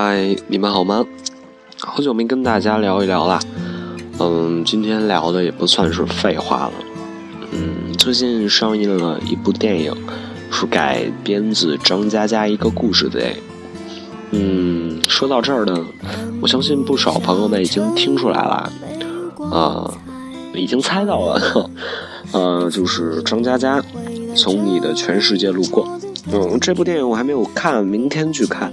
嗨，你们好吗？好久没跟大家聊一聊啦。嗯，今天聊的也不算是废话了。嗯，最近上映了一部电影，是改编自张嘉佳一个故事的。嗯，说到这儿呢，我相信不少朋友们已经听出来了，啊，已经猜到了，呃，就是张嘉佳从你的全世界路过。嗯，这部电影我还没有看，明天去看。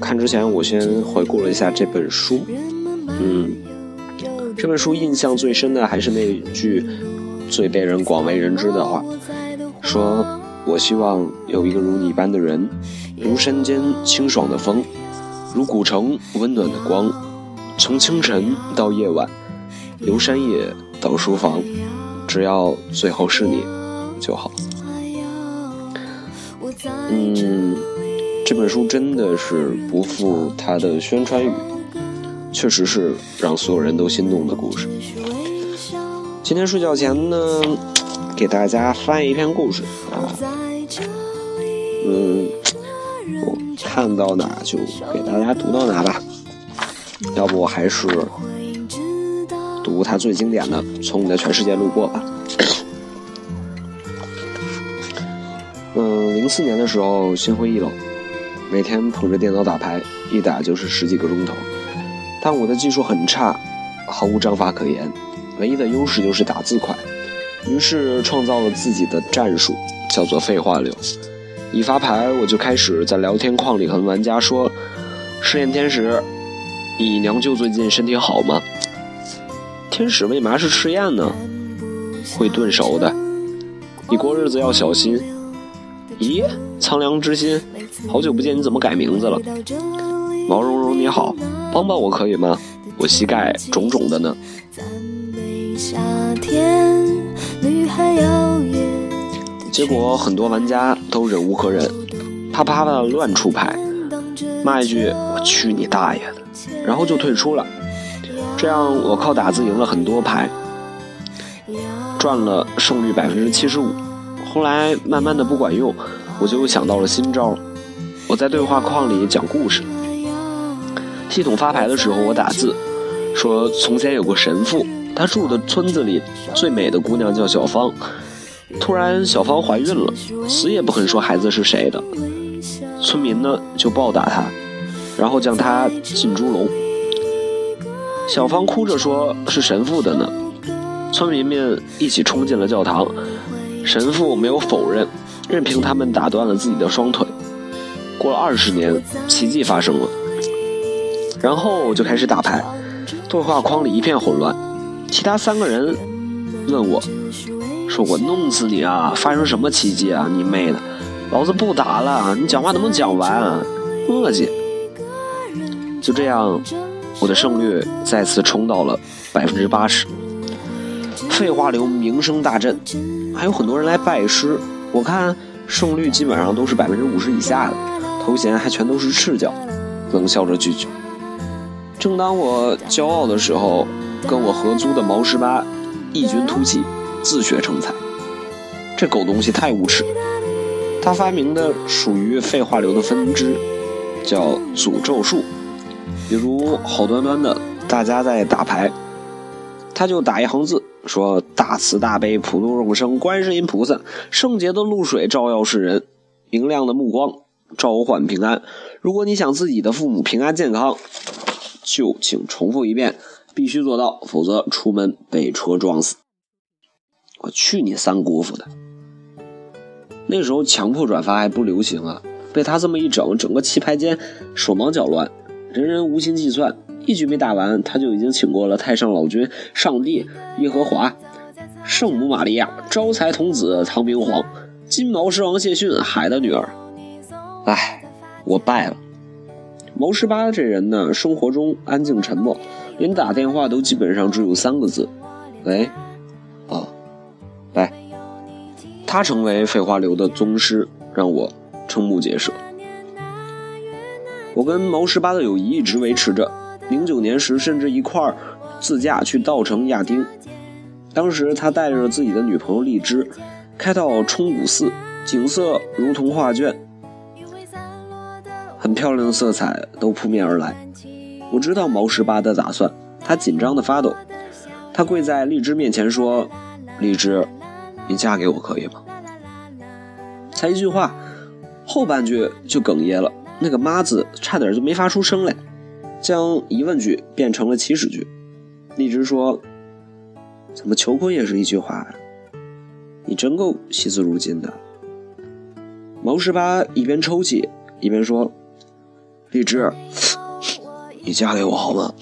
看之前我先回顾了一下这本书。嗯，这本书印象最深的还是那句最被人广为人知的话，说：“我希望有一个如你般的人，如山间清爽的风，如古城温暖的光，从清晨到夜晚，由山野到书房，只要最后是你就好。”嗯。这本书真的是不负它的宣传语，确实是让所有人都心动的故事。今天睡觉前呢，给大家翻译一篇故事啊，嗯，我看到哪就给大家读到哪吧。要不我还是读它最经典的《从你的全世界路过》吧。嗯，零四年的时候，心灰意冷。每天捧着电脑打牌，一打就是十几个钟头。但我的技术很差，毫无章法可言，唯一的优势就是打字快。于是创造了自己的战术，叫做废话流。一发牌，我就开始在聊天框里和玩家说：“试验天使，你娘舅最近身体好吗？”天使为嘛是赤焰呢？会炖熟的。你过日子要小心。咦，苍凉之心。好久不见，你怎么改名字了？毛茸茸你好，帮帮我可以吗？我膝盖肿肿的呢。结果很多玩家都忍无可忍，啪啪的乱出牌，骂一句“我去你大爷的”，然后就退出了。这样我靠打字赢了很多牌，赚了胜率百分之七十五。后来慢慢的不管用，我就想到了新招。我在对话框里讲故事，系统发牌的时候，我打字说：从前有个神父，他住的村子里最美的姑娘叫小芳。突然，小芳怀孕了，死也不肯说孩子是谁的。村民呢就暴打她，然后将她进猪笼。小芳哭着说是神父的呢。村民们一起冲进了教堂，神父没有否认，任凭他们打断了自己的双腿。过了二十年，奇迹发生了，然后就开始打牌，对话框里一片混乱。其他三个人问我，说我弄死你啊！发生什么奇迹啊？你妹的！老子不打了！你讲话能不能讲完？磨叽！就这样，我的胜率再次冲到了百分之八十。废话流名声大振，还有很多人来拜师。我看胜率基本上都是百分之五十以下的。头衔还全都是赤脚，冷笑着拒绝。正当我骄傲的时候，跟我合租的毛十八异军突起，自学成才。这狗东西太无耻！他发明的属于废话流的分支，叫诅咒术。比如好端端的大家在打牌，他就打一行字，说：“大慈大悲普度众生，观世音菩萨，圣洁的露水照耀世人，明亮的目光。”召唤平安。如果你想自己的父母平安健康，就请重复一遍，必须做到，否则出门被车撞死。我去你三姑父的！那时候强迫转发还不流行啊，被他这么一整，整个棋牌间手忙脚乱，人人无心计算，一局没打完，他就已经请过了太上老君、上帝、耶和华、圣母玛利亚、招财童子唐明皇、金毛狮王谢逊、海的女儿。唉，我败了。毛十八这人呢，生活中安静沉默，连打电话都基本上只有三个字：“喂，啊，拜。”他成为废话流的宗师，让我瞠目结舌。我跟毛十八的友谊一直维持着，零九年时甚至一块儿自驾去稻城亚丁。当时他带着自己的女朋友荔枝，开到冲古寺，景色如同画卷。很漂亮的色彩都扑面而来。我知道毛十八的打算，他紧张的发抖。他跪在荔枝面前说：“荔枝，你嫁给我可以吗？”才一句话，后半句就哽咽了，那个“妈”字差点就没发出声来，将疑问句变成了祈使句。荔枝说：“怎么求婚也是一句话？你真够惜字如金的。”毛十八一边抽泣一边说：“荔枝，你嫁给我好吗？”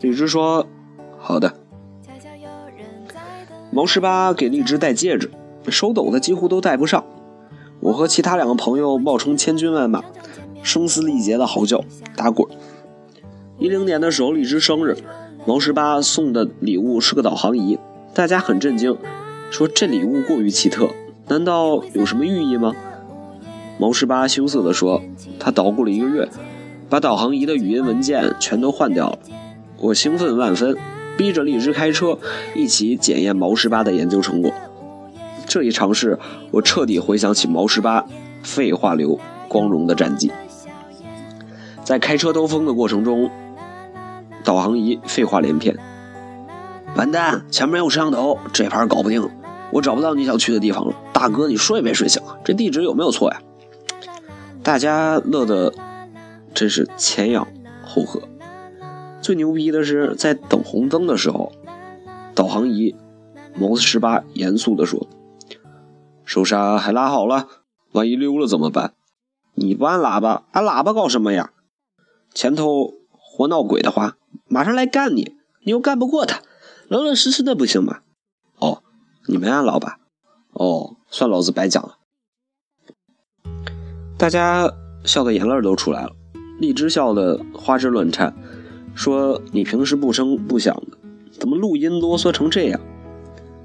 荔枝说。好的，毛十八给荔枝戴戒指，手抖的几乎都戴不上。我和其他两个朋友冒充千军万马，声嘶力竭的嚎叫打滚。一零年的时候，荔枝生日，毛十八送的礼物是个导航仪，大家很震惊，说这礼物过于奇特，难道有什么寓意吗？毛十八羞涩地说，他捣鼓了一个月，把导航仪的语音文件全都换掉了。我兴奋万分。逼着荔枝开车，一起检验毛十八的研究成果。这一尝试，我彻底回想起毛十八废话流光荣的战绩。在开车兜风的过程中，导航仪废话连篇：“完蛋，前面有摄像头，这盘搞不定。我找不到你想去的地方了。大哥，你睡没睡醒？这地址有没有错呀？”大家乐得真是前仰后合。最牛逼的是，在等红灯的时候，导航仪毛十八严肃地说：“手刹还拉好了，万一溜了怎么办？你不按喇叭，按喇叭搞什么呀？前头活闹鬼的话，马上来干你！你又干不过他，老老实实的不行吗？哦，你没按喇叭，哦，算老子白讲了。大家笑的眼泪都出来了，荔枝笑得花枝乱颤。”说你平时不声不响的，怎么录音啰嗦成这样？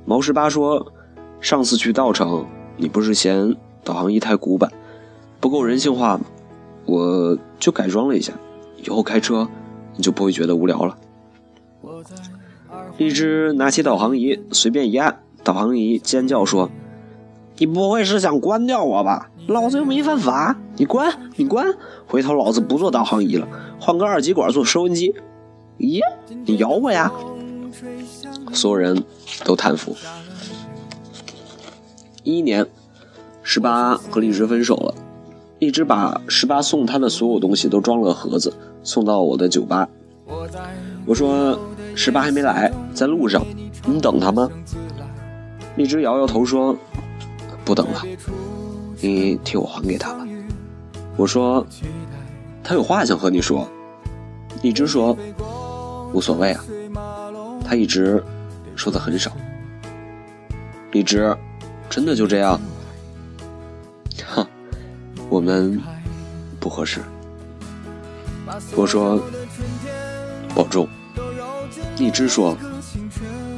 毛十八说，上次去稻城，你不是嫌导航仪太古板，不够人性化吗？我就改装了一下，以后开车你就不会觉得无聊了。荔枝拿起导航仪，随便一按，导航仪尖叫说：“你不会是想关掉我吧？老子又没犯法，你关你关，回头老子不做导航仪了。”换个二极管做收音机，咦，你咬我呀！所有人都叹服。一一年，十八和荔枝分手了，荔枝把十八送他的所有东西都装了个盒子，送到我的酒吧。我说十八还没来，在路上，你等他吗？荔枝摇摇头说不等了，你替我还给他吧。我说。他有话想和你说，荔枝说无所谓啊，他一直说的很少。荔枝，真的就这样？哼，我们不合适。我说保重。荔枝说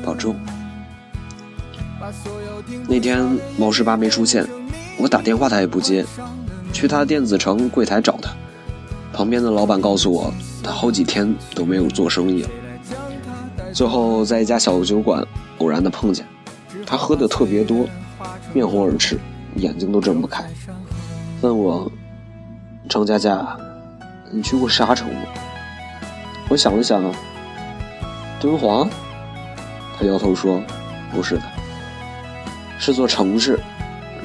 保重。那天毛十八没出现，我打电话他也不接，去他电子城柜台找他。旁边的老板告诉我，他好几天都没有做生意了。最后在一家小酒馆偶然的碰见，他喝的特别多，面红耳赤，眼睛都睁不开，问我：“张佳佳，你去过沙城吗？”我想了想，敦煌。他摇头说：“不是的，是座城市，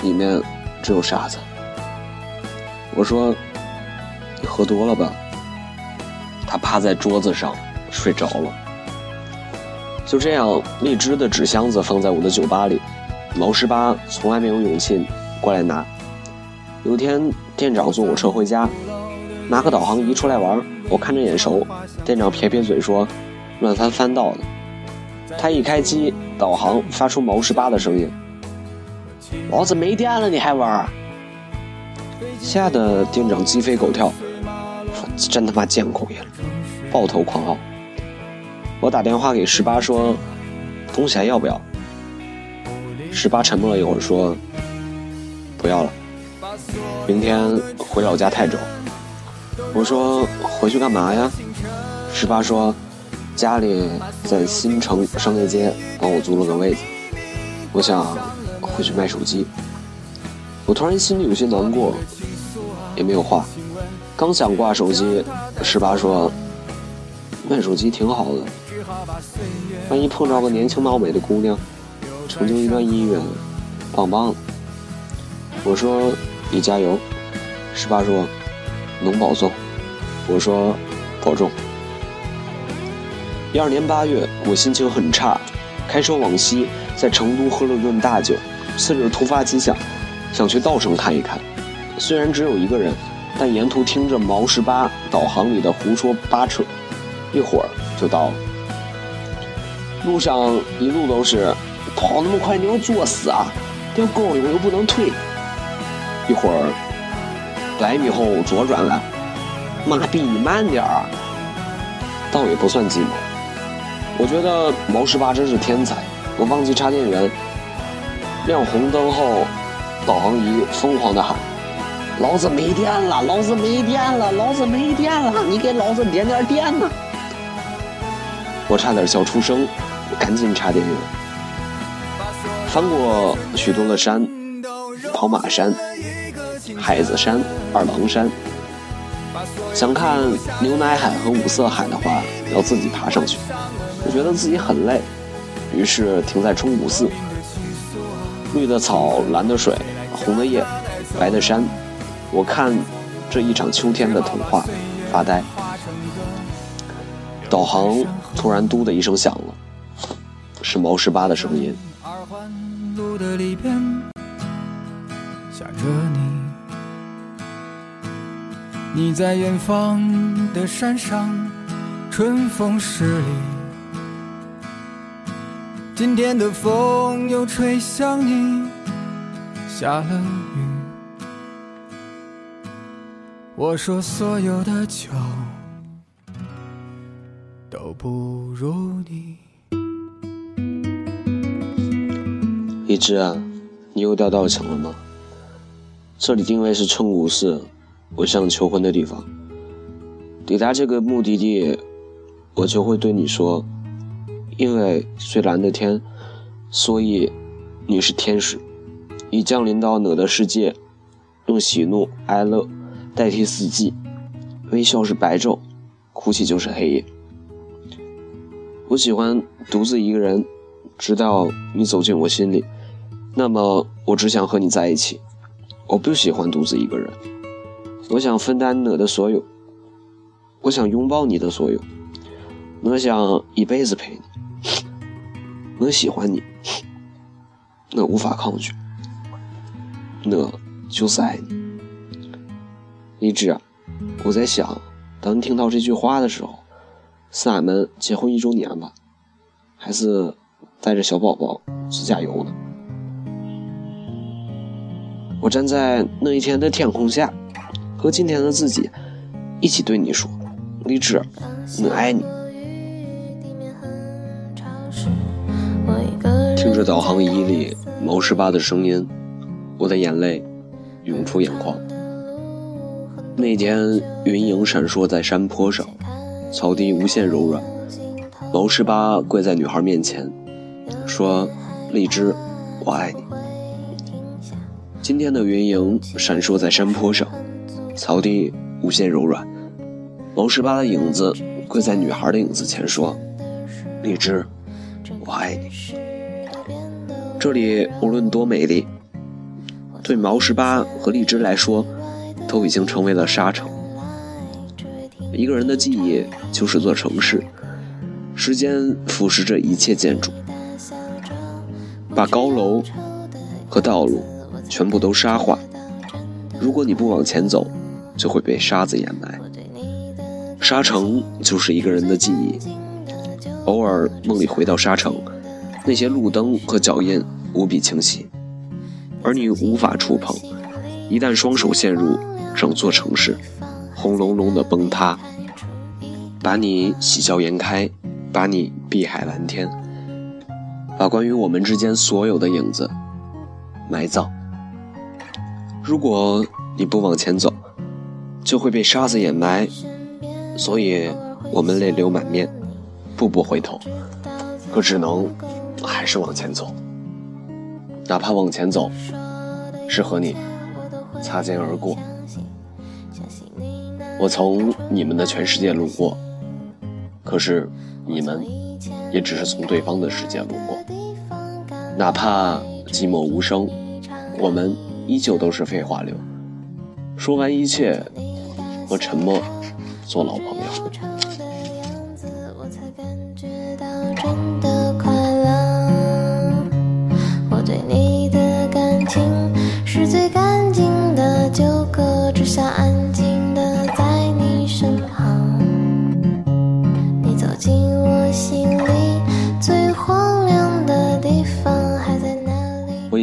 里面只有沙子。”我说。你喝多了吧？他趴在桌子上睡着了。就这样，荔枝的纸箱子放在我的酒吧里，毛十八从来没有勇气过来拿。有天，店长送我车回家，拿个导航仪出来玩，我看着眼熟，店长撇撇嘴说：“乱翻翻到的。”他一开机，导航发出毛十八的声音：“老子没电了，你还玩？”吓得店长鸡飞狗跳。说真他妈见鬼了，抱头狂嚎。我打电话给十八说：“东西还要不要？”十八沉默了一会儿说：“不要了，明天回老家泰州。”我说：“回去干嘛呀？”十八说：“家里在新城商业街帮我租了个位子，我想回去卖手机。”我突然心里有些难过，也没有话。刚想挂手机，十八说：“卖手机挺好的，万一碰着个年轻貌美的姑娘，成就一段姻缘，棒棒的。”我说：“你加油。”十八说：“能保重。”我说：“保重。”一二年八月，我心情很差，开车往西，在成都喝了顿大酒。次日突发奇想，想去稻城看一看。虽然只有一个人。但沿途听着毛十八导航里的胡说八扯，一会儿就到了。路上一路都是跑那么快，你要作死啊！掉沟里我又不能退。一会儿百米后左转了，妈逼你慢点儿！倒也不算寂寞，我觉得毛十八真是天才。我忘记插电源，亮红灯后，导航仪疯狂的喊。老子没电了，老子没电了，老子没电了！你给老子点点电呐！我差点笑出声，赶紧插电源。翻过许多的山，跑马山、海子山、二郎山。想看牛奶海和五色海的话，要自己爬上去。我觉得自己很累，于是停在冲古寺。绿的草，蓝的水，红的叶，白的山。我看这一场秋天的童话，发呆。导航突然“嘟”的一声响了，是毛十八的声音。你在远方的山上，春风十里。今天的风又吹向你，下了雨。我说所有的酒都不如你。一只啊，你又掉道墙了吗？这里定位是春古寺，我向求婚的地方。抵达这个目的地，我就会对你说：因为最蓝的天，所以你是天使，你降临到我的世界，用喜怒哀乐。代替四季，微笑是白昼，哭泣就是黑夜。我喜欢独自一个人，直到你走进我心里。那么，我只想和你在一起。我不喜欢独自一个人。我想分担你的所有，我想拥抱你的所有，我想一辈子陪你。我喜欢你，我无法抗拒，我就是爱你。荔枝，我在想，当你听到这句话的时候，是俺们结婚一周年吧，还是带着小宝宝自驾游呢？我站在那一天的天空下，和今天的自己一起对你说：“荔枝，我爱你。”听着导航仪里毛十八的声音，我的眼泪涌出眼眶。那天云影闪烁在山坡上，草地无限柔软。毛十八跪在女孩面前，说：“荔枝，我爱你。”今天的云影闪烁在山坡上，草地无限柔软。毛十八的影子跪在女孩的影子前，说：“荔枝，我爱你。”这里无论多美丽，对毛十八和荔枝来说。都已经成为了沙城。一个人的记忆就是座城市，时间腐蚀着一切建筑，把高楼和道路全部都沙化。如果你不往前走，就会被沙子掩埋。沙城就是一个人的记忆。偶尔梦里回到沙城，那些路灯和脚印无比清晰，而你无法触碰。一旦双手陷入。整座城市轰隆隆的崩塌，把你喜笑颜开，把你碧海蓝天，把关于我们之间所有的影子埋葬。如果你不往前走，就会被沙子掩埋，所以我们泪流满面，步步回头，可只能还是往前走，哪怕往前走是和你擦肩而过。我从你们的全世界路过，可是你们也只是从对方的世界路过。哪怕寂寞无声，我们依旧都是废话流。说完一切，和沉默做老朋友。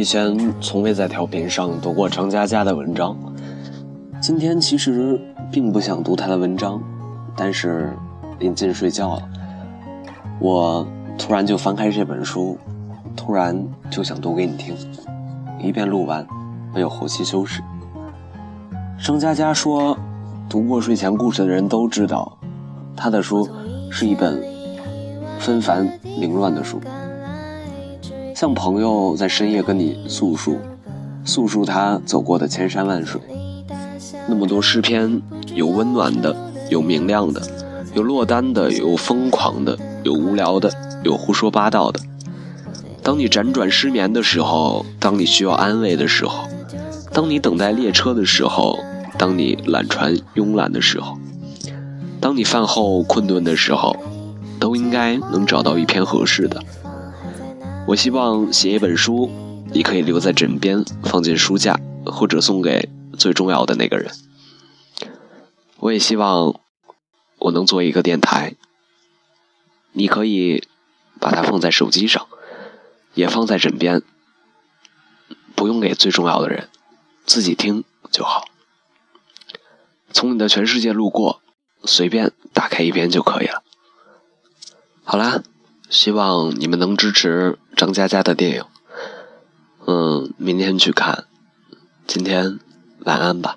以前从未在调频上读过张嘉佳的文章，今天其实并不想读他的文章，但是临近睡觉了，我突然就翻开这本书，突然就想读给你听，一遍录完，没有后期修饰。张嘉佳说，读过睡前故事的人都知道，他的书是一本纷繁凌乱的书。像朋友在深夜跟你诉说，诉说他走过的千山万水。那么多诗篇，有温暖的，有明亮的，有落单的，有疯狂的，有无聊的，有胡说八道的。当你辗转失眠的时候，当你需要安慰的时候，当你等待列车的时候，当你懒船慵懒的时候，当你饭后困顿的时候，都应该能找到一篇合适的。我希望写一本书，你可以留在枕边，放进书架，或者送给最重要的那个人。我也希望我能做一个电台，你可以把它放在手机上，也放在枕边，不用给最重要的人，自己听就好。从你的全世界路过，随便打开一篇就可以了。好啦。希望你们能支持张嘉佳的电影，嗯，明天去看。今天晚安吧。